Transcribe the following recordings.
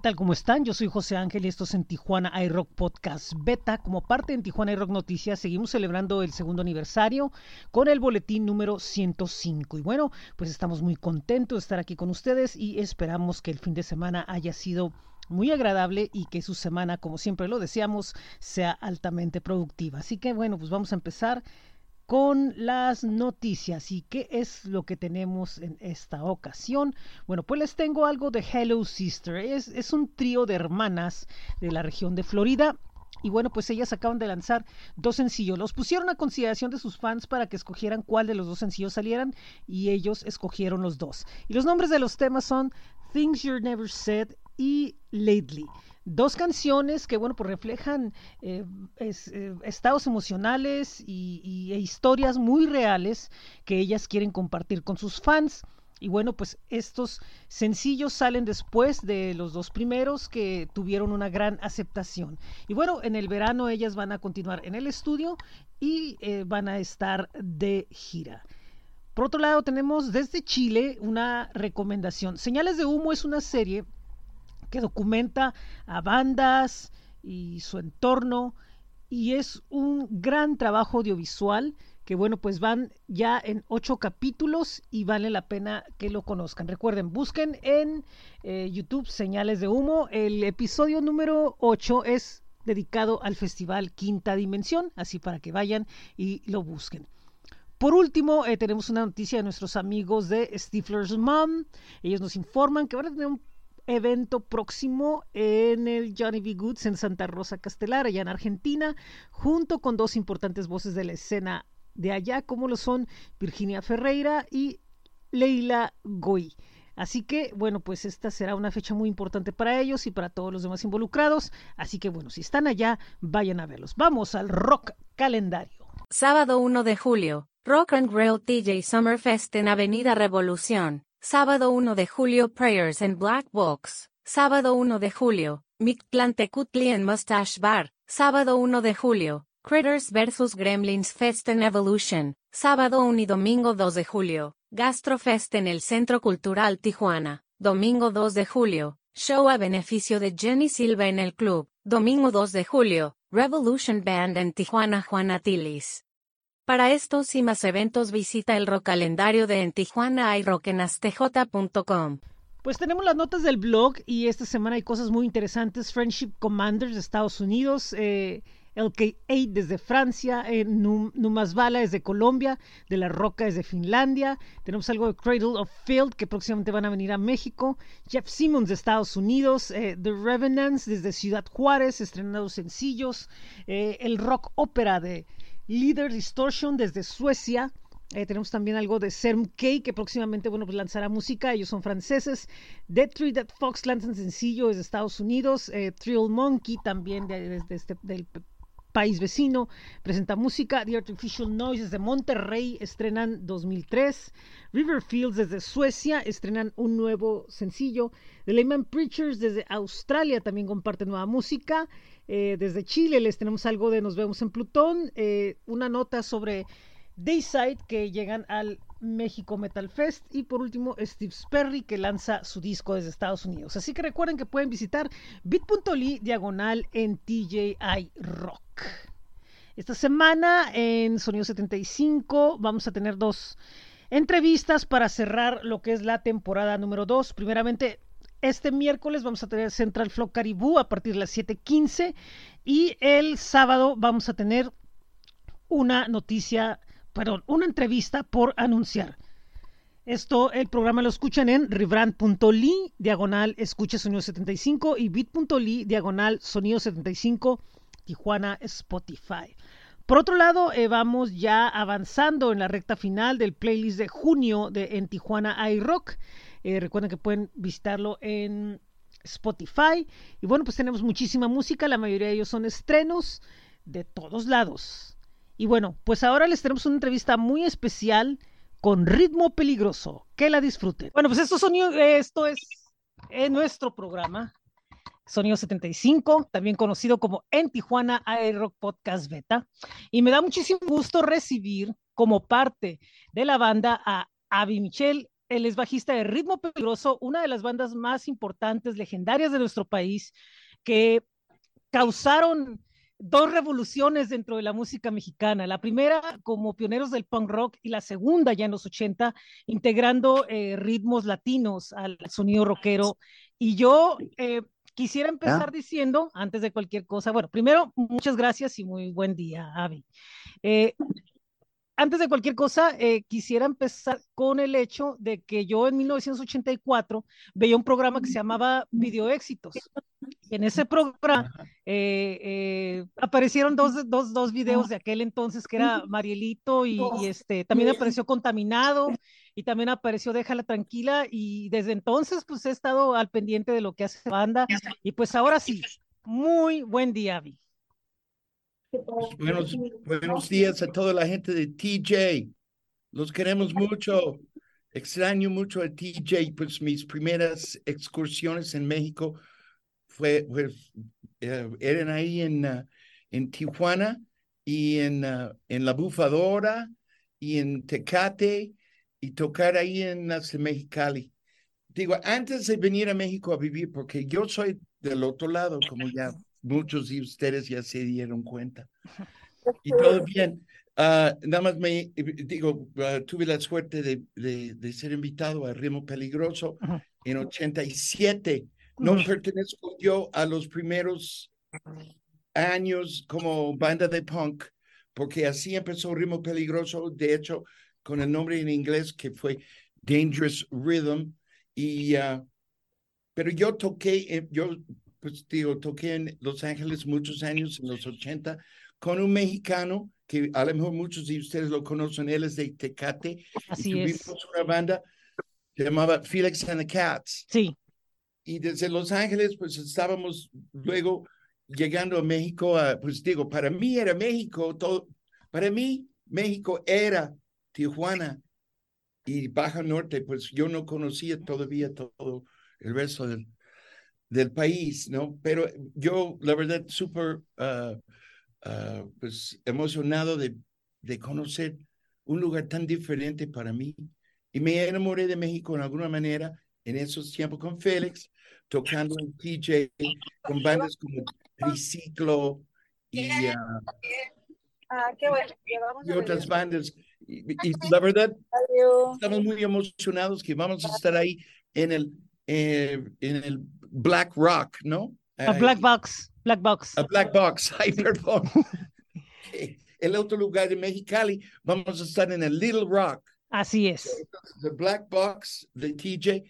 tal? ¿Cómo están? Yo soy José Ángel y esto es en Tijuana iRock Podcast Beta. Como parte de Tijuana iRock Noticias, seguimos celebrando el segundo aniversario con el boletín número 105. Y bueno, pues estamos muy contentos de estar aquí con ustedes y esperamos que el fin de semana haya sido muy agradable y que su semana, como siempre lo deseamos, sea altamente productiva. Así que bueno, pues vamos a empezar con las noticias. ¿Y qué es lo que tenemos en esta ocasión? Bueno, pues les tengo algo de Hello Sister. Es, un trío de hermanas de la región de Florida. Y bueno, pues ellas acaban de lanzar dos sencillos. Los pusieron a consideración de sus fans para que escogieran cuál de los dos sencillos salieran y ellos escogieron los dos. Y los nombres de los temas son Things You Never Said y Lately. Dos canciones que, bueno, pues reflejan eh, eh, estados emocionales y, e historias muy reales que ellas quieren compartir con sus fans. Y bueno, pues estos sencillos salen después de los dos primeros que tuvieron una gran aceptación. Y bueno, en el verano ellas van a continuar en el estudio y eh, van a estar de gira. Por otro lado, tenemos desde Chile una recomendación. Señales de Humo es una serie que documenta a bandas y su entorno y es un gran trabajo audiovisual que bueno pues van ya en ocho capítulos y vale la pena que lo conozcan. Recuerden busquen en eh, YouTube señales de humo. El episodio número 8 es dedicado al festival Quinta Dimensión así para que vayan y lo busquen. Por último, eh, tenemos una noticia de nuestros amigos de Stifler's Mom. Ellos nos informan que van a tener un evento próximo en el Johnny B. Goods en Santa Rosa Castelar, allá en Argentina, junto con dos importantes voces de la escena de allá, como lo son Virginia Ferreira y Leila Goy. Así que, bueno, pues esta será una fecha muy importante para ellos y para todos los demás involucrados. Así que, bueno, si están allá, vayan a verlos. Vamos al rock calendario. Sábado 1 de julio, Rock and Roll TJ Summerfest en Avenida Revolución. Sábado 1 de julio Prayers en Black Box. Sábado 1 de julio, Mictlantecutli en Mustache Bar. Sábado 1 de julio, Critters vs Gremlins Fest en Evolution. Sábado 1 y domingo 2 de julio, Gastrofest en el Centro Cultural Tijuana. Domingo 2 de julio, show a beneficio de Jenny Silva en el club. Domingo 2 de julio, Revolution Band en Tijuana Juana Tilis. Para estos y más eventos visita el rock calendario de en Tijuana y rockenastj.com. Pues tenemos las notas del blog y esta semana hay cosas muy interesantes. Friendship Commanders de Estados Unidos, eh, LK8 desde Francia, eh, Numasbala desde Colombia, De La Roca desde Finlandia. Tenemos algo de Cradle of Field que próximamente van a venir a México. Jeff Simmons de Estados Unidos, eh, The Revenants desde Ciudad Juárez, estrenando sencillos. Eh, el rock ópera de Leader Distortion desde Suecia. Eh, tenemos también algo de Serm K, que próximamente bueno, pues lanzará música. Ellos son franceses. Dead Tree, Dead Fox lanzan sencillo desde Estados Unidos. Eh, Trill Monkey también desde este, del país vecino presenta música. The Artificial Noise desde Monterrey estrenan 2003. Riverfields desde Suecia estrenan un nuevo sencillo. The Layman Preachers desde Australia también comparten nueva música. Eh, desde Chile les tenemos algo de Nos vemos en Plutón, eh, una nota sobre Dayside que llegan al México Metal Fest y por último Steve Sperry que lanza su disco desde Estados Unidos. Así que recuerden que pueden visitar bit.ly diagonal en TJI Rock. Esta semana en Sonido 75 vamos a tener dos entrevistas para cerrar lo que es la temporada número 2. Primeramente este miércoles vamos a tener Central Flow Caribú a partir de las 7:15 y el sábado vamos a tener una noticia, perdón, una entrevista por anunciar. Esto, el programa lo escuchan en ribrand.ly, diagonal escucha sonido 75 y bit.ly, diagonal sonido 75, Tijuana, Spotify. Por otro lado, eh, vamos ya avanzando en la recta final del playlist de junio de En Tijuana iRock. Eh, recuerden que pueden visitarlo en Spotify. Y bueno, pues tenemos muchísima música, la mayoría de ellos son estrenos de todos lados. Y bueno, pues ahora les tenemos una entrevista muy especial con ritmo peligroso. Que la disfruten. Bueno, pues esto, sonido, esto es en nuestro programa. Sonido 75, también conocido como En Tijuana Rock Podcast Beta. Y me da muchísimo gusto recibir como parte de la banda a Avi Michel él es bajista de Ritmo Peligroso, una de las bandas más importantes, legendarias de nuestro país, que causaron dos revoluciones dentro de la música mexicana. La primera como pioneros del punk rock y la segunda ya en los 80, integrando eh, ritmos latinos al sonido rockero. Y yo eh, quisiera empezar diciendo, antes de cualquier cosa, bueno, primero, muchas gracias y muy buen día, Avi. Eh, antes de cualquier cosa, eh, quisiera empezar con el hecho de que yo en 1984 veía un programa que se llamaba Video Éxitos. En ese programa eh, eh, aparecieron dos, dos, dos videos de aquel entonces que era Marielito y, este, también apareció Contaminado y también apareció Déjala Tranquila y desde entonces pues he estado al pendiente de lo que hace la banda y pues ahora sí, muy buen día, Avi. Buenos, buenos días a toda la gente de TJ. Los queremos mucho. Extraño mucho a TJ, pues mis primeras excursiones en México fue, eh, eran ahí en, uh, en Tijuana y en, uh, en La Bufadora y en Tecate y tocar ahí en las Mexicali. Digo, antes de venir a México a vivir, porque yo soy del otro lado, como ya muchos de ustedes ya se dieron cuenta. Y todo bien. Uh, nada más me digo, uh, tuve la suerte de, de, de, ser invitado a Rimo Peligroso en 87. No pertenezco yo a los primeros años como banda de punk, porque así empezó Rimo Peligroso, de hecho, con el nombre en inglés que fue Dangerous Rhythm. Y, pero yo toqué, yo pues digo, toqué en Los Ángeles muchos años, en los 80, con un mexicano que a lo mejor muchos de ustedes lo conocen, él es de Tecate. Así y es. una banda llamaba Felix and the Cats. Sí. Y desde Los Ángeles, pues estábamos luego llegando a México, a, pues digo, para mí era México, todo, para mí México era Tijuana y Baja Norte, pues yo no conocía todavía todo el resto del, del país, ¿no? Pero yo, la verdad, súper, uh, uh, pues, emocionado de, de conocer un lugar tan diferente para mí. Y me enamoré de México en alguna manera en esos tiempos con Félix, tocando en TJ, con bandas como Triciclo y, uh, ah, qué bueno. y otras bandas. Y, y, la verdad, estamos muy emocionados que vamos a estar ahí en el, eh, en el Black Rock, ¿no? A Black Box, Black Box. A Black Box, ay, perdón. el otro lugar de Mexicali, vamos a estar en el Little Rock. Así es. The Black Box de TJ,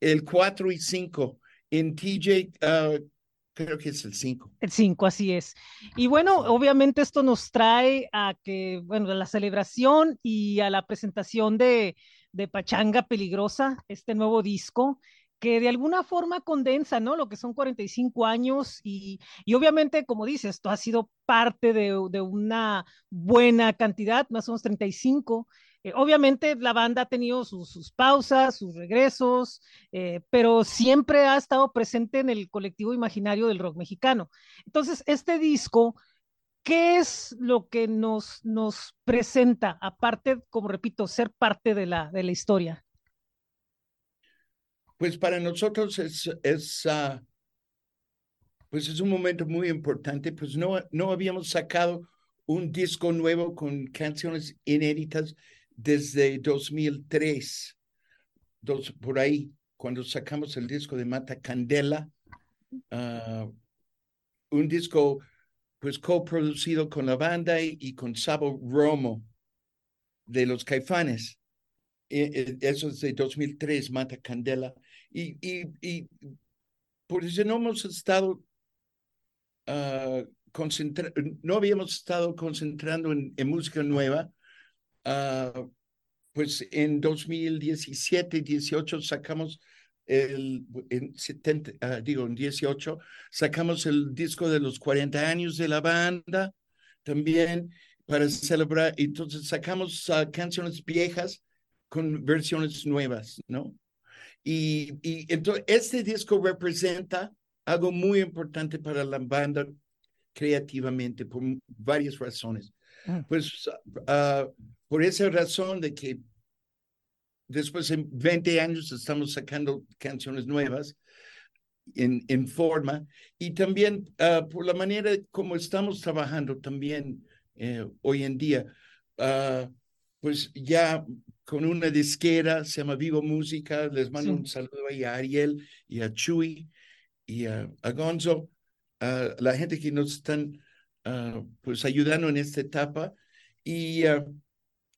el 4 y 5. En TJ, uh, creo que es el 5. El 5, así es. Y bueno, obviamente esto nos trae a que, bueno, a la celebración y a la presentación de, de Pachanga Peligrosa, este nuevo disco que de alguna forma condensa, ¿no? Lo que son 45 años y, y obviamente, como dices, esto ha sido parte de, de, una buena cantidad, más o menos 35. Eh, obviamente la banda ha tenido sus, sus pausas, sus regresos, eh, pero siempre ha estado presente en el colectivo imaginario del rock mexicano. Entonces, este disco... ¿Qué es lo que nos, nos presenta, aparte, como repito, ser parte de la, de la historia? Pues para nosotros es, es, uh, pues es un momento muy importante, pues no, no habíamos sacado un disco nuevo con canciones inéditas desde 2003, dos, por ahí, cuando sacamos el disco de Mata Candela, uh, un disco pues coproducido con la banda y, y con Sabo Romo de los Caifanes. Eso es de 2003, Mata Candela. Y, y, y por eso no hemos estado uh, no habíamos estado concentrando en, en música nueva. Uh, pues en 2017, 18 sacamos el, en 70, uh, digo, en 18 sacamos el disco de los 40 años de la banda también para celebrar. Entonces sacamos canciones viejas con versiones nuevas, ¿no? Y, y entonces este disco representa algo muy importante para la banda creativamente por varias razones. Pues uh, por esa razón de que después de 20 años estamos sacando canciones nuevas en, en forma y también uh, por la manera como estamos trabajando también eh, hoy en día, uh, pues ya con una disquera, se llama Vivo Música, les mando sí. un saludo ahí a Ariel y a Chuy y a, a Gonzo, a la gente que nos están uh, pues ayudando en esta etapa y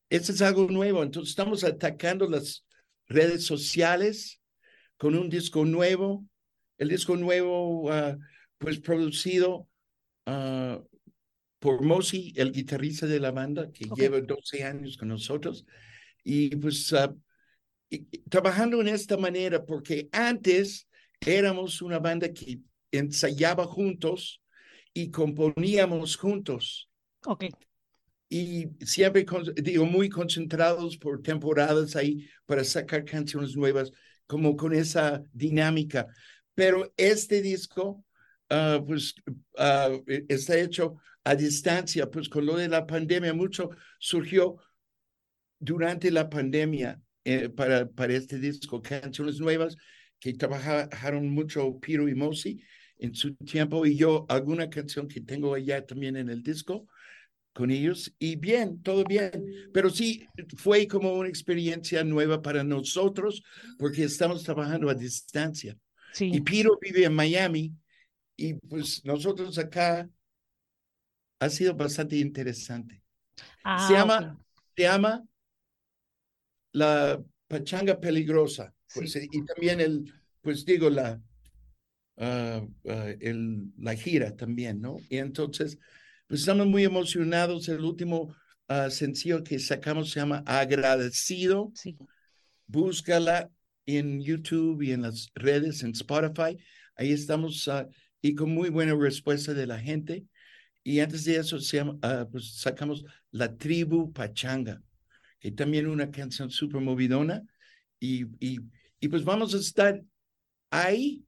esto es algo nuevo, entonces estamos atacando las redes sociales con un disco nuevo, el disco nuevo, uh, pues producido uh, por Mosi, el guitarrista de la banda, que okay. lleva 12 años con nosotros. Y pues uh, y, trabajando en esta manera, porque antes éramos una banda que ensayaba juntos y componíamos juntos. Ok. Y siempre, digo, muy concentrados por temporadas ahí para sacar canciones nuevas, como con esa dinámica. Pero este disco uh, pues uh, está hecho a distancia, pues con lo de la pandemia, mucho surgió durante la pandemia eh, para, para este disco, canciones nuevas que trabajaron mucho Piro y Mosi en su tiempo y yo alguna canción que tengo allá también en el disco con ellos y bien, todo bien, pero sí fue como una experiencia nueva para nosotros porque estamos trabajando a distancia. Sí. Y Piro vive en Miami y pues nosotros acá ha sido bastante interesante. Ah, se llama, okay. se llama la pachanga peligrosa. Pues, Sí. Y también el, pues digo, la, uh, uh, el, la gira también, ¿no? Y entonces, pues estamos muy emocionados. El último uh, sencillo que sacamos se llama Agradecido. Sí. Búscala en YouTube y en las redes, en Spotify. Ahí estamos uh, y con muy buena respuesta de la gente. Y antes de eso se llama, uh, pues sacamos La Tribu Pachanga, que también una canción súper movidona. Y, y, y pues vamos a estar ahí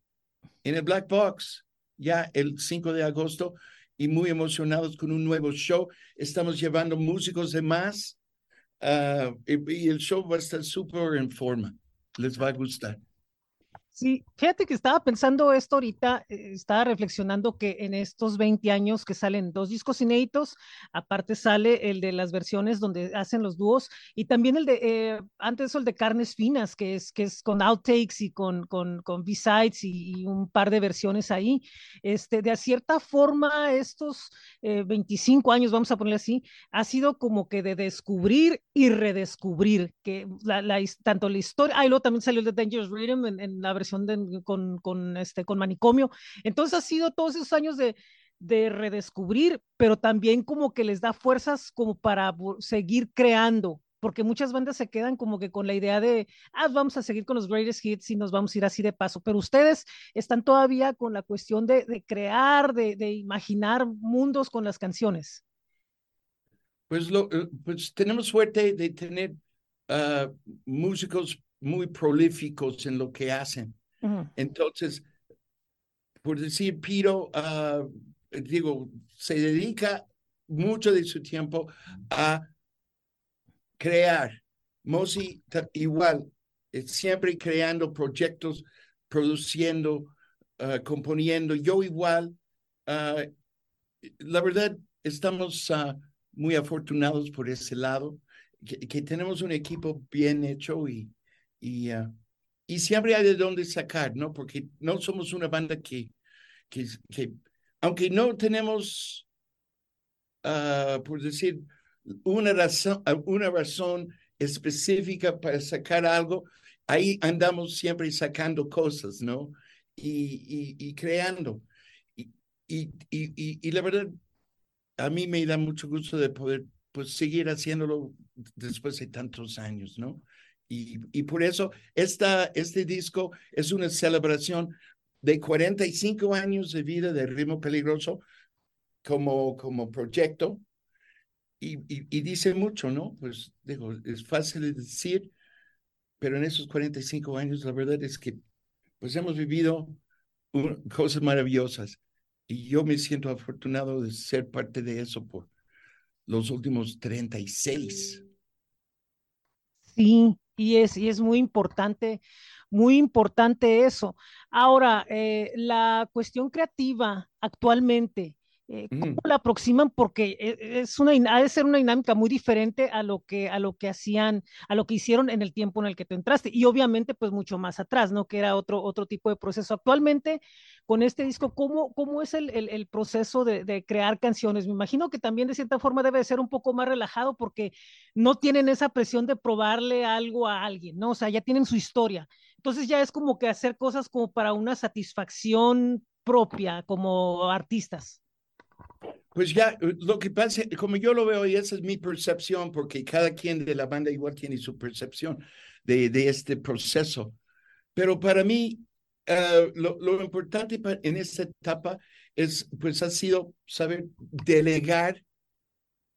en el Black Box ya el 5 de agosto y muy emocionados con un nuevo show. Estamos llevando músicos de más uh, y, y el show va a estar súper en forma. Les va a gustar. Sí, fíjate que estaba pensando esto ahorita, eh, estaba reflexionando que en estos 20 años que salen dos discos inéditos, aparte sale el de las versiones donde hacen los dúos y también el de, eh, antes el de Carnes Finas, que es, que es con outtakes y con, con, con B-sides y, un par de versiones ahí. Este, de cierta forma, estos eh, 25 años, vamos a ponerle así, ha sido como que de descubrir y redescubrir, que la, tanto la historia, ah, y luego también salió el de Dangerous Rhythm en la versión de, con, con, este, con manicomio. Entonces ha sido todos esos años de, de redescubrir, pero también como que les da fuerzas como para seguir creando, porque muchas bandas se quedan como que con la idea de, ah, vamos a seguir con los greatest hits y nos vamos a ir así de paso, pero ustedes están todavía con la cuestión de, de crear, de, de, imaginar mundos con las canciones. Pues, lo, pues tenemos suerte de tener uh, músicos muy prolíficos en lo que hacen. Uh -huh. Entonces, por decir, Piro, uh, digo, se dedica mucho de su tiempo a crear. Mosi igual, siempre creando proyectos, produciendo, uh, componiendo. Yo igual, uh, la verdad, estamos muy afortunados por ese lado, que, que, tenemos un equipo bien hecho y, y, uh, y siempre hay de dónde sacar, ¿no? Porque no somos una banda que, que, que aunque no tenemos, uh, por decir, una razón, una razón específica para sacar algo, ahí andamos siempre sacando cosas, ¿no? Y, y, y creando. Y, y, la verdad, a mí me da mucho gusto de poder pues, seguir haciéndolo después de tantos años, ¿no? Y, y por eso esta, este disco es una celebración de 45 años de vida de Ritmo Peligroso como, como proyecto. Y, y, y, dice mucho, ¿no? Pues digo, es fácil de decir, pero en esos 45 años la verdad es que pues hemos vivido un, cosas maravillosas y yo me siento afortunado de ser parte de eso por los últimos 36. Sí, Y es, y es muy importante, muy importante eso. Ahora, eh, la cuestión creativa actualmente, eh, ¿Cómo la aproximan? Porque e, es una, ha de ser una dinámica muy diferente a lo que, a lo que hacían, a lo que hicieron en el tiempo en el que tú entraste. Y obviamente, pues mucho más atrás, ¿no? Que era otro, otro tipo de proceso. Actualmente, con este disco, ¿cómo, cómo es el, el, el proceso de, de, crear canciones? Me imagino que también de cierta forma debe ser un poco más relajado porque no tienen esa presión de probarle algo a alguien, ¿no? O sea, ya tienen su historia. Entonces ya es como que hacer cosas como para una satisfacción propia como artistas. Pues ya, eh, lo que pasa, como yo lo veo, y esa es mi percepción, porque cada quien de la banda igual tiene su percepción de, de este proceso. Pero para mí, uh, lo, lo, importante en esta etapa es, pues, ha sido saber delegar,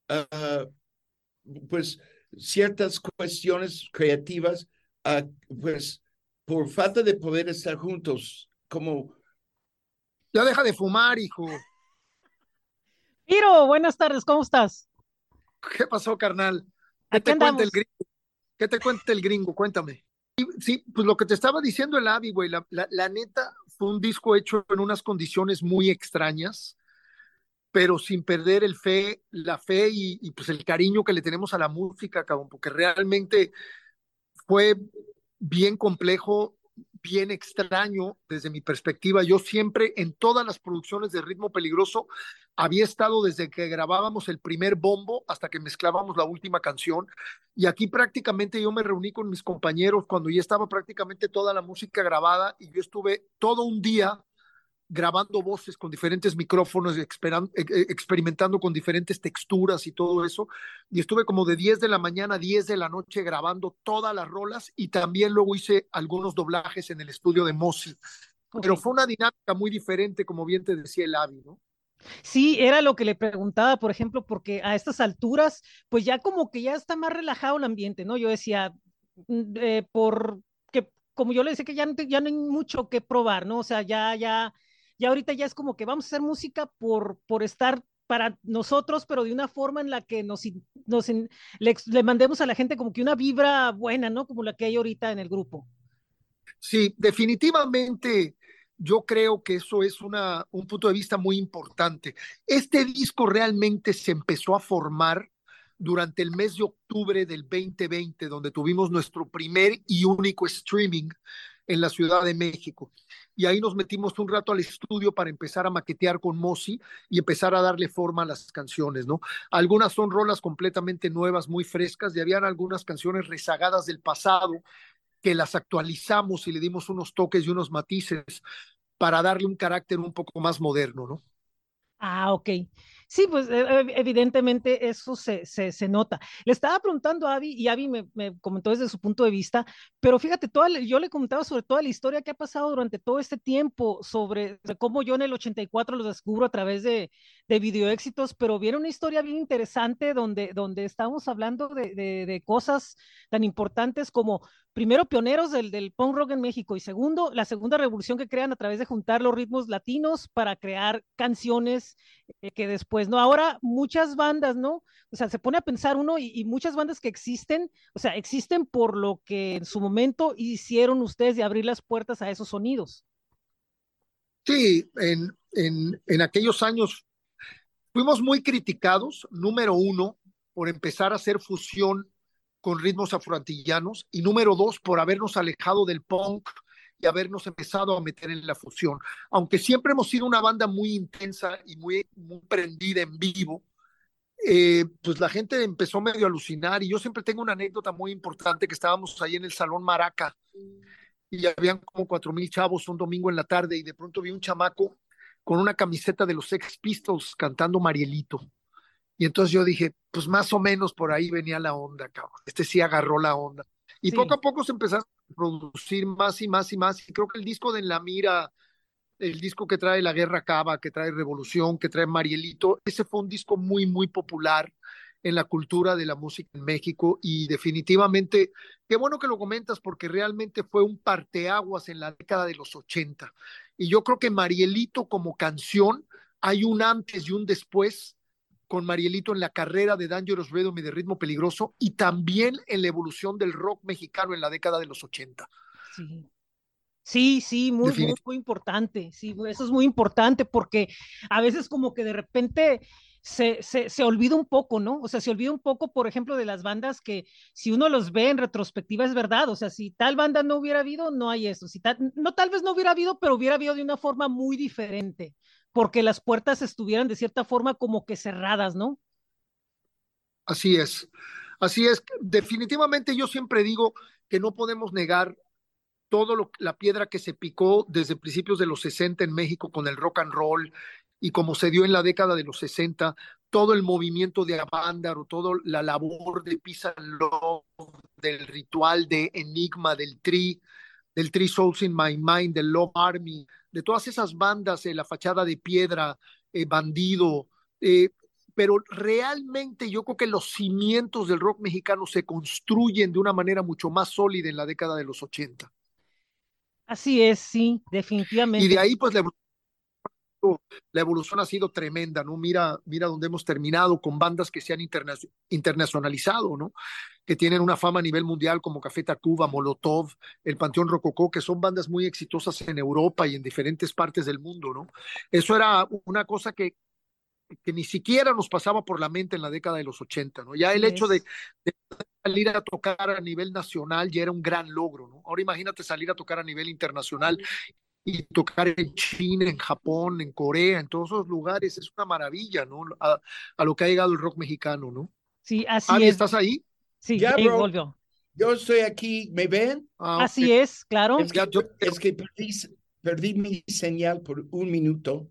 uh, pues, ciertas cuestiones creativas, uh, pues, por falta de poder estar juntos, como... Ya deja de fumar, hijo. Miro, buenas tardes, ¿cómo estás? ¿Qué pasó, carnal? ¿Qué te cuenta el gringo? ¿Qué te cuenta el gringo? Cuéntame. Sí, pues lo que te estaba diciendo el Avi, güey, la, la, la, neta fue un disco hecho en unas condiciones muy extrañas, pero sin perder el fe, la fe y, y pues el cariño que le tenemos a la música, cabrón, porque realmente fue bien complejo bien extraño desde mi perspectiva. Yo siempre en todas las producciones de Ritmo Peligroso había estado desde que grabábamos el primer bombo hasta que mezclábamos la última canción. Y aquí prácticamente yo me reuní con mis compañeros cuando ya estaba prácticamente toda la música grabada y yo estuve todo un día grabando voces con diferentes micrófonos, e, e, experimentando con diferentes texturas y todo eso. Y estuve como de 10 de la mañana a 10 de la noche grabando todas las rolas y también luego hice algunos doblajes en el estudio de Mosi. Okay. Pero fue una dinámica muy diferente, como bien te decía el Avi, ¿no? Sí, era lo que le preguntaba, por ejemplo, porque a estas alturas, pues ya como que ya está más relajado el ambiente, ¿no? Yo decía, mm, eh, por que como yo le decía que ya, ya no hay mucho que probar, ¿no? O sea, ya, ya, ya ahorita ya es como que vamos a hacer música por, por estar para nosotros, pero de una forma en la que nos, nos le, le, mandemos a la gente como que una vibra buena, ¿no? Como la que hay ahorita en el grupo. Sí, definitivamente yo creo que eso es una, un punto de vista muy importante. Este disco realmente se empezó a formar durante el mes de octubre del 2020, donde tuvimos nuestro primer y único streaming en la Ciudad de México y ahí nos metimos un rato al estudio para empezar a maquetear con Mosi y empezar a darle forma a las canciones, ¿no? Algunas son rolas completamente nuevas, muy frescas, y habían algunas canciones rezagadas del pasado que las actualizamos y le dimos unos toques y unos matices para darle un carácter un poco más moderno, ¿no? Ah, ok. Sí, pues evidentemente eso se, se, se, nota. Le estaba preguntando a Avi y Avi me, me, comentó desde su punto de vista, pero fíjate, toda, yo le comentaba sobre toda la historia que ha pasado durante todo este tiempo, sobre, sobre cómo yo en el 84 lo descubro a través de, de video éxitos, pero viene una historia bien interesante donde, donde estamos hablando de, de, cosas tan importantes como primero pioneros del, del, punk rock en México y segundo, la segunda revolución que crean a través de juntar los ritmos latinos para crear canciones eh, que después, ¿no? Ahora muchas bandas, ¿no? O sea, se pone a pensar uno y, y, muchas bandas que existen, o sea, existen por lo que en su momento hicieron ustedes de abrir las puertas a esos sonidos. Sí, en, en, en aquellos años fuimos muy criticados, número uno, por empezar a hacer fusión con ritmos afroantillanos y número dos, por habernos alejado del punk y habernos empezado a meter en la fusión. Aunque siempre hemos sido una banda muy intensa y muy, muy prendida en vivo, eh, pues la gente empezó medio a alucinar y yo siempre tengo una anécdota muy importante que estábamos ahí en el Salón Maraca y habían como cuatro mil chavos un domingo en la tarde y de pronto vi un chamaco con una camiseta de los Sex Pistols cantando Marielito. Y entonces yo dije, pues más o menos por ahí venía la onda, cabrón. Este sí agarró la onda. Y sí. poco a poco se empezaron a producir más y más y más. Y creo que el disco de En la Mira, el disco que trae La Guerra Cava, que trae Revolución, que trae Marielito, ese fue un disco muy, muy popular en la cultura de la música en México y definitivamente, qué bueno que lo comentas porque realmente fue un parteaguas en la década de los 80. Y yo creo que Marielito como canción, hay un antes y un después con Marielito en la carrera de Dangerous Rhythm y de ritmo peligroso y también en la evolución del rock mexicano en la década de los 80. Sí. Sí, sí, muy, muy, muy, importante. Sí, eso es muy importante porque a veces como que de repente se, se, se, olvida un poco, ¿no? O sea, se olvida un poco, por ejemplo, de las bandas que si uno los ve en retrospectiva es verdad, o sea, si tal banda no hubiera habido, no hay eso, si tal, no tal vez no hubiera habido, pero hubiera habido de una forma muy diferente, porque las puertas estuvieran de cierta forma como que cerradas, ¿no? Así es, así es, definitivamente yo siempre digo que no podemos negar todo lo, la piedra que se picó desde principios de los 60 en México con el rock and roll y como se dio en la década de los 60, todo el movimiento de Avándaro, toda la labor de Love, del ritual de Enigma, del Tri, del Three Souls in My Mind, del Love Army, de todas esas bandas, eh, La Fachada de Piedra, eh, Bandido, eh, pero realmente yo creo que los cimientos del rock mexicano se construyen de una manera mucho más sólida en la década de los 80. Así es, sí, definitivamente. Y de ahí pues la la evolución ha sido tremenda, ¿no? Mira, mira dónde hemos terminado con bandas que se han interna internacionalizado, ¿no? Que tienen una fama a nivel mundial como Café Tacuba, Molotov, el Panteón Rococó, que son bandas muy exitosas en Europa y en diferentes partes del mundo, ¿no? Eso era una cosa que, que ni siquiera nos pasaba por la mente en la década de los 80, ¿no? Ya el hecho de, de, salir a tocar a nivel nacional ya era un gran logro, ¿no? Ahora imagínate salir a tocar a nivel internacional y tocar en China, en Japón, en Corea, en todos esos lugares, es una maravilla, ¿no? A, a lo que ha llegado el rock mexicano, ¿no? Sí, así Abby, es. ¿Estás ahí? Sí, ya, bro, volvió. Yo estoy aquí, ¿me ven? Ah, así okay. es, claro. Es que, yo, es que perdí, perdí, mi señal por un minuto.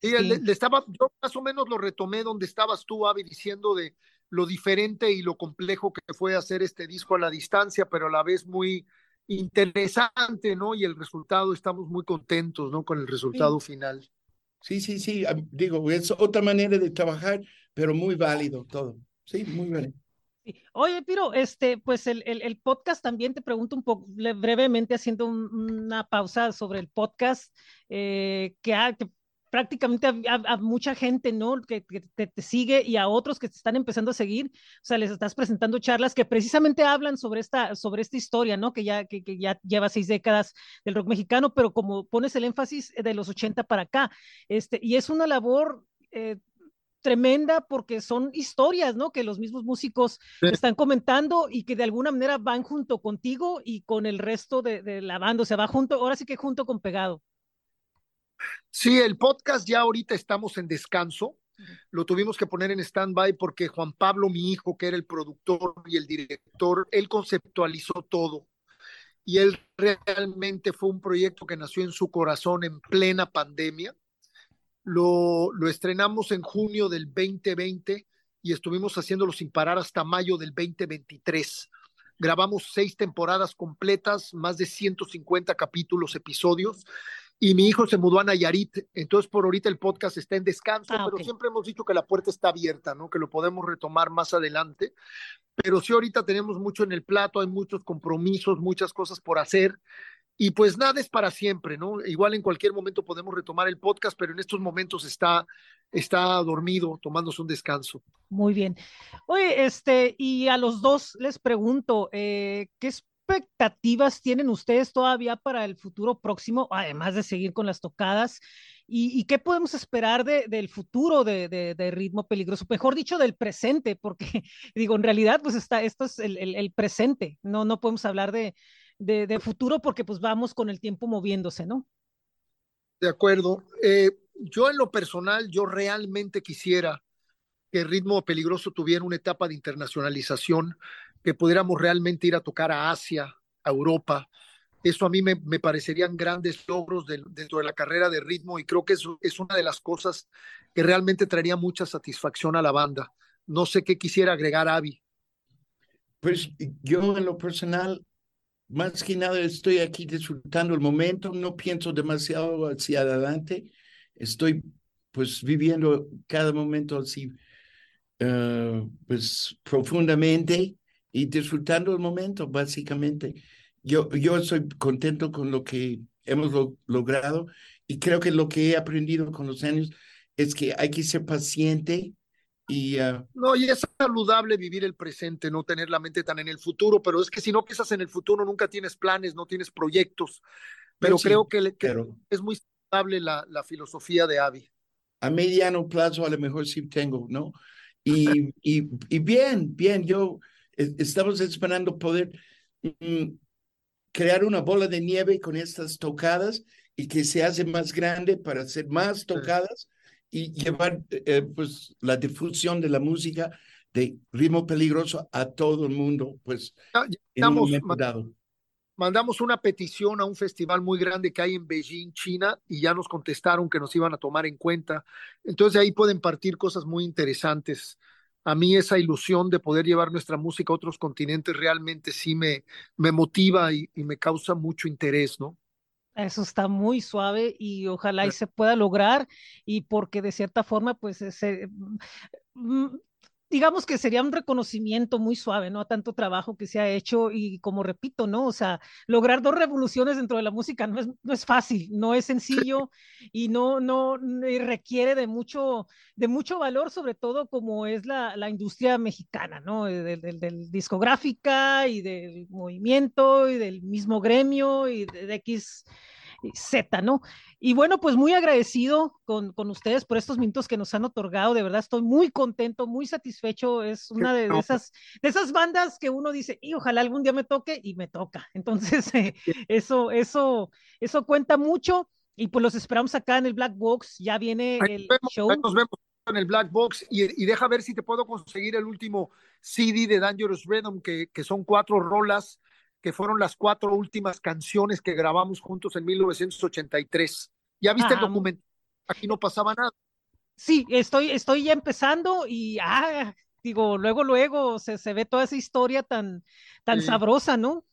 Sí, sí. Le, le, estaba, yo más o menos lo retomé donde estabas tú, Abby, diciendo de lo diferente y lo complejo que fue hacer este disco a la distancia, pero a la vez muy, interesante, ¿no? Y el resultado, estamos muy contentos, ¿no? Con el resultado sí. final. Sí, sí, sí, digo, es otra manera de trabajar, pero muy válido todo. Sí, muy válido. Oye, Piro, este, pues el, el, el, podcast también te pregunto un poco brevemente, haciendo un, una pausa sobre el podcast, eh, que, ha, que prácticamente a, a, a, mucha gente, ¿no? Que, que te, te, sigue y a otros que te están empezando a seguir, o sea, les estás presentando charlas que precisamente hablan sobre esta, sobre esta historia, ¿no? Que ya, que, que ya lleva seis décadas del rock mexicano, pero como pones el énfasis de los 80 para acá, este, y es una labor... Eh, tremenda porque son historias, ¿no? Que los mismos músicos sí. están comentando y que de alguna manera van junto contigo y con el resto de, de, la banda, o sea, va junto, ahora sí que junto con pegado. Sí, el podcast ya ahorita estamos en descanso. Lo tuvimos que poner en stand-by porque Juan Pablo, mi hijo, que era el productor y el director, él conceptualizó todo. Y él realmente fue un proyecto que nació en su corazón en plena pandemia. Lo, lo estrenamos en junio del 2020 y estuvimos haciéndolo sin parar hasta mayo del 2023. Grabamos seis temporadas completas, más de 150 capítulos, episodios, y mi hijo se mudó a Nayarit, entonces por ahorita el podcast está en descanso, ah, pero okay. siempre hemos dicho que la puerta está abierta, ¿no? Que lo podemos retomar más adelante, pero sí ahorita tenemos mucho en el plato, hay muchos compromisos, muchas cosas por hacer, y pues nada es para siempre, ¿no? Igual en cualquier momento podemos retomar el podcast, pero en estos momentos está, está dormido, tomándose un descanso. Muy bien. Oye, este, y a los dos les pregunto, eh, ¿qué es expectativas tienen ustedes todavía para el futuro próximo, además de seguir con las tocadas? ¿Y, y qué podemos esperar de, del futuro de, de, de, ritmo peligroso? Mejor dicho, del presente, porque digo, en realidad, pues está, esto es el, el, el presente, no, no podemos hablar de, de, futuro porque pues vamos con el tiempo moviéndose, ¿no? De acuerdo. Eh, yo en lo personal, yo realmente quisiera que ritmo peligroso tuviera una etapa de internacionalización que pudiéramos realmente ir a tocar a Asia, a Europa. Eso a mí me, me parecerían grandes logros de, dentro de la carrera de ritmo y creo que eso es una de las cosas que realmente traería mucha satisfacción a la banda. No sé qué quisiera agregar, Avi. Pues yo en lo personal, más que nada estoy aquí disfrutando el momento, no pienso demasiado hacia adelante, estoy pues viviendo cada momento así, uh, pues profundamente y disfrutando el momento, básicamente. Yo, yo estoy contento con lo que hemos lo, logrado y creo que lo que he aprendido con los años es que hay que ser paciente Y, uh, no, y es saludable vivir el presente, no tener la mente tan en el futuro, pero es que si no piensas en el futuro, nunca tienes planes, no tienes proyectos. Pero sí, creo que, que pero, es muy saludable la, la, filosofía de Avi. A mediano plazo a lo mejor sí tengo, ¿no? Y, y, y bien, bien, yo estamos esperando poder mm, crear una bola de nieve con estas tocadas y que se hace más grande para hacer más tocadas y llevar eh, pues la difusión de la música de ritmo peligroso a todo el mundo, pues ya, en un dado. Mandamos una petición a un festival muy grande que hay en Beijing, China, y ya nos contestaron que nos iban a tomar en cuenta. Entonces ahí pueden partir cosas muy interesantes. A mí esa ilusión de poder llevar nuestra música a otros continentes realmente sí me, me motiva y, y me causa mucho interés, ¿no? Eso está muy suave y ojalá y se pueda lograr y porque de cierta forma pues ese, digamos que sería un reconocimiento muy suave, ¿no? A tanto trabajo que se ha hecho y como repito, ¿no? O sea, lograr dos revoluciones dentro de la música no es, no es fácil, no es sencillo y no, no, requiere de mucho, de mucho valor, sobre todo como es la, la industria mexicana, ¿no? Del, del, del, discográfica y del movimiento y del mismo gremio y de, de X Z, ¿no? Y bueno, pues muy agradecido con, con, ustedes por estos minutos que nos han otorgado, de verdad estoy muy contento, muy satisfecho, es una de, de esas, de esas bandas que uno dice, y ojalá algún día me toque y me toca, entonces eh, eso, eso, eso cuenta mucho y pues los esperamos acá en el Black Box, ya viene el vemos, show. Nos vemos en el Black Box y, y, deja ver si te puedo conseguir el último CD de Dangerous Rhythm, que, que son cuatro rolas que fueron las cuatro últimas canciones que grabamos juntos en 1983. ¿Ya viste el documento? Aquí no pasaba nada. Sí, estoy, estoy ya empezando y, ah, digo, luego, luego se, se ve toda esa historia tan, tan Sí. sabrosa, ¿no?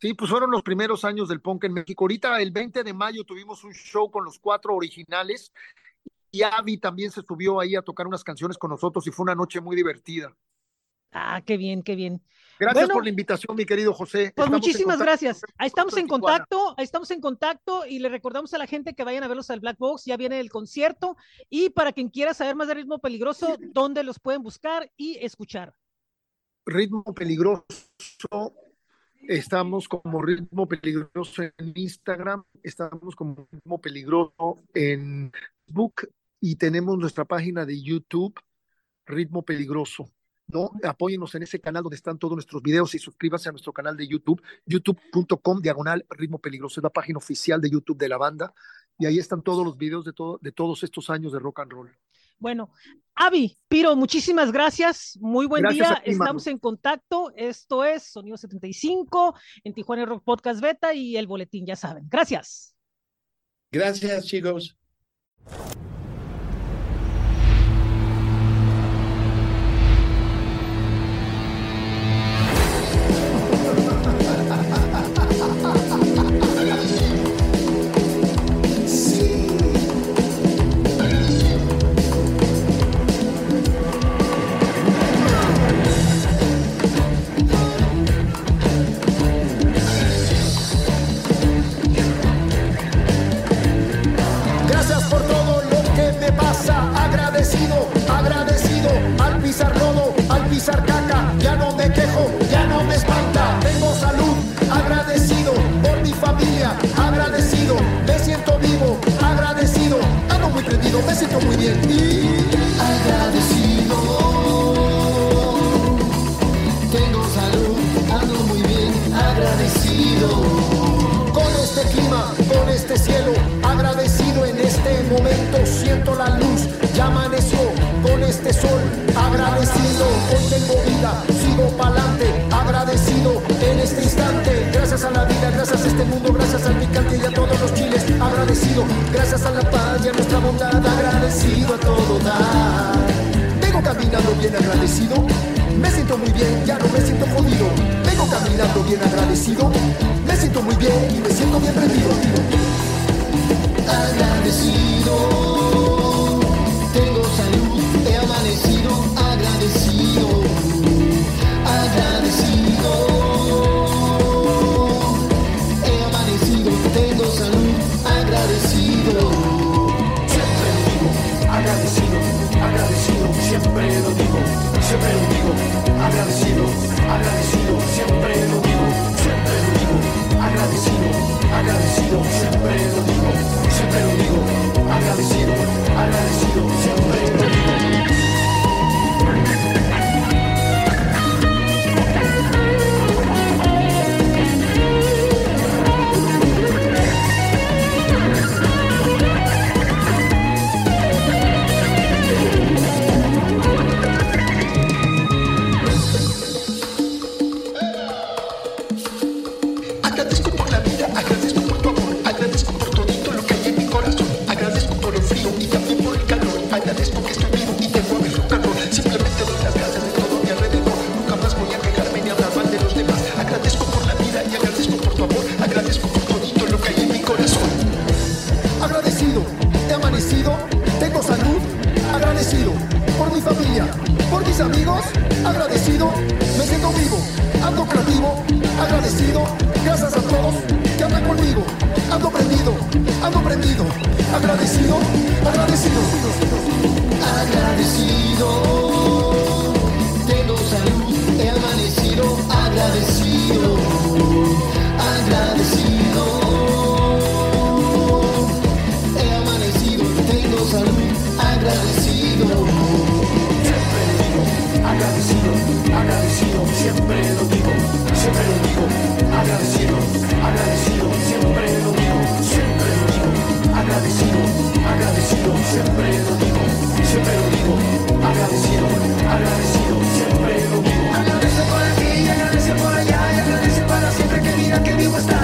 Sí, pues fueron los primeros años del punk en México. Ahorita, el 20 de mayo, tuvimos un show con los cuatro originales y Avi también se subió ahí a tocar unas canciones con nosotros y fue una noche muy divertida. Ah, qué bien, qué bien. Gracias Bueno, por la invitación, mi querido José. Pues Estamos muchísimas gracias. Ahí estamos en contacto, ahí estamos en contacto y le recordamos a la gente que vayan a verlos al Black Box, ya viene el concierto y para quien quiera saber más de ritmo peligroso, ¿dónde los pueden buscar y escuchar? Ritmo Peligroso. Estamos como Ritmo Peligroso en Instagram, estamos como Ritmo Peligroso en Facebook y tenemos nuestra página de YouTube, Ritmo Peligroso. ¿No? Apóyenos en ese canal donde están todos nuestros videos y suscríbanse a nuestro canal de YouTube, youtube.com diagonal Ritmo Peligroso. Es la página oficial de YouTube de la banda y ahí están todos los videos de, todo, de todos estos años de rock and roll. Bueno, Avi, Piro, muchísimas gracias. Muy buen Gracias día. ti, Estamos en contacto. Esto es Sonido 75 en Tijuana Rock Podcast Beta y el boletín, ya saben. Gracias. Gracias, chicos. Agradecido, al pisar lodo, al pisar caca, ya no me quejo, ya no me espanta, tengo salud, agradecido por mi familia, agradecido, me siento vivo, agradecido, ando muy prendido, me siento muy bien en este instante, gracias a la vida, gracias a este mundo, gracias al picante y a todos los chiles, agradecido, gracias a la paz y a nuestra bondad, agradecido a todo dar. Vengo caminando bien agradecido, me siento muy bien, ya no me siento jodido. Vengo caminando bien agradecido, me siento muy bien y me siento bien prendido. Agradecido, Me siento vivo, ando creativo, agradecido. Gracias a todos que andan conmigo. Ando prendido, ando prendido. Agradecido, agradecido. Agradecido. Tengo salud, he amanecido. Agradecido, agradecido. He amanecido, tengo salud, agradecido. Agradecido, agradecido, siempre lo digo, siempre lo digo, agradecido, agradecido, siempre lo digo, siempre lo digo, agradecido, agradecido, siempre lo digo, siempre lo digo, agradecido, agradecido, siempre lo digo. Agradece por aquí agradece por allá y agradece para siempre que mira que vivo estás.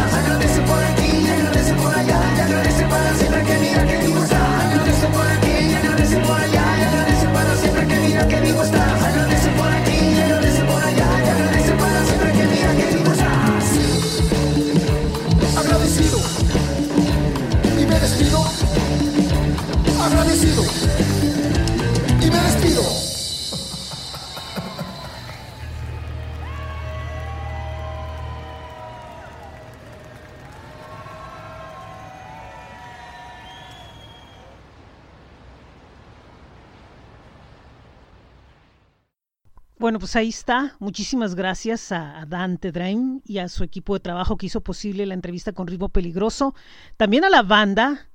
Bueno, pues ahí está. Muchísimas gracias a, Dante Drain y a su equipo de trabajo que hizo posible la entrevista con Ritmo Peligroso. También a la banda,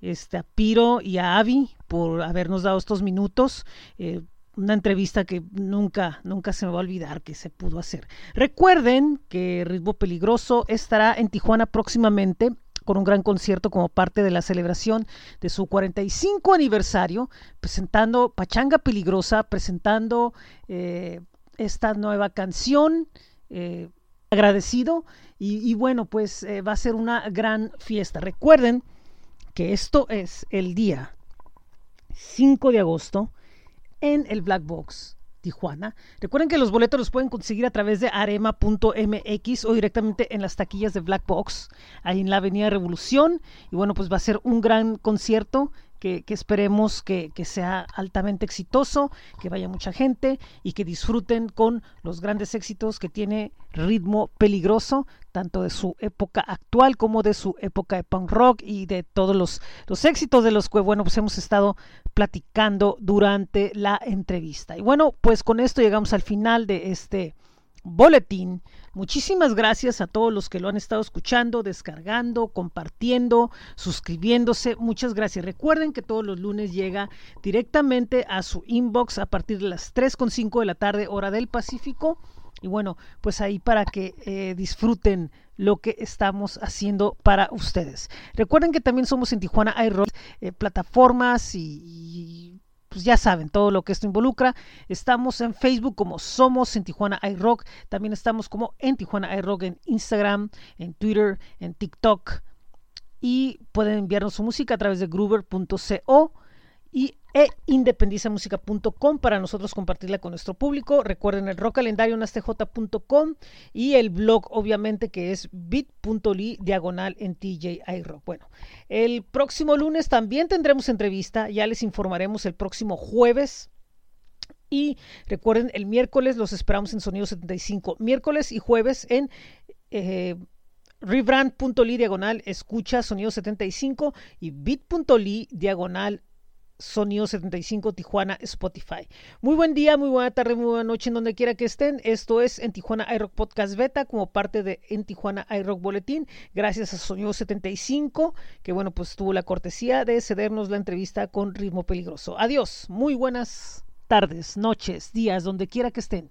este, a Piro y a Avi por habernos dado estos minutos. Eh, una entrevista que nunca, nunca se me va a olvidar que se pudo hacer. Recuerden que Ritmo Peligroso estará en Tijuana próximamente con un gran concierto como parte de la celebración de su 45 aniversario, presentando Pachanga Peligrosa, presentando eh, esta nueva canción, eh, agradecido, y, bueno, pues eh, va a ser una gran fiesta. Recuerden que esto es el día 5 de agosto en el Black Box. Tijuana. Recuerden que los boletos los pueden conseguir a través de arema.mx o directamente en las taquillas de Black Box, ahí en la Avenida Revolución. Y bueno, pues va a ser un gran concierto que, que esperemos que, que, sea altamente exitoso, que vaya mucha gente y que disfruten con los grandes éxitos que tiene Ritmo Peligroso, tanto de su época actual como de su época de punk rock y de todos los, los éxitos de los que, bueno, pues hemos estado platicando durante la entrevista. Y bueno, pues con esto llegamos al final de este boletín. Muchísimas gracias a todos los que lo han estado escuchando, descargando, compartiendo, suscribiéndose. Muchas gracias. Recuerden que todos los lunes llega directamente a su inbox a partir de las 3.5 de la tarde, hora del Pacífico. Y bueno, pues ahí para que eh, disfruten lo que estamos haciendo para ustedes. Recuerden que también somos en Tijuana iRock, eh, plataformas y pues ya saben todo lo que esto involucra. Estamos en Facebook como Somos en Tijuana iRock. También estamos como en Tijuana iRock en Instagram, en Twitter, en TikTok. Y pueden enviarnos su música a través de groover.co y e independizamusica.com para nosotros compartirla con nuestro público. Recuerden el rock calendario en astj.com y el blog obviamente que es bit.ly diagonal en TJ iRock. Bueno, el próximo lunes también tendremos entrevista, ya les informaremos el próximo jueves. Y recuerden, el miércoles los esperamos en Sonido 75. Miércoles y jueves en eh, rebrand.ly diagonal escucha Sonido 75 y bit.ly diagonal Sonido 75 Tijuana Spotify. Muy buen día, muy buena tarde, muy buena noche en donde quiera que estén. Esto es en Tijuana iRock Podcast Beta como parte de en Tijuana iRock Boletín. Gracias a Sonido 75 que bueno, pues tuvo la cortesía de cedernos la entrevista con Ritmo Peligroso. Adiós, muy buenas tardes, noches, días, donde quiera que estén.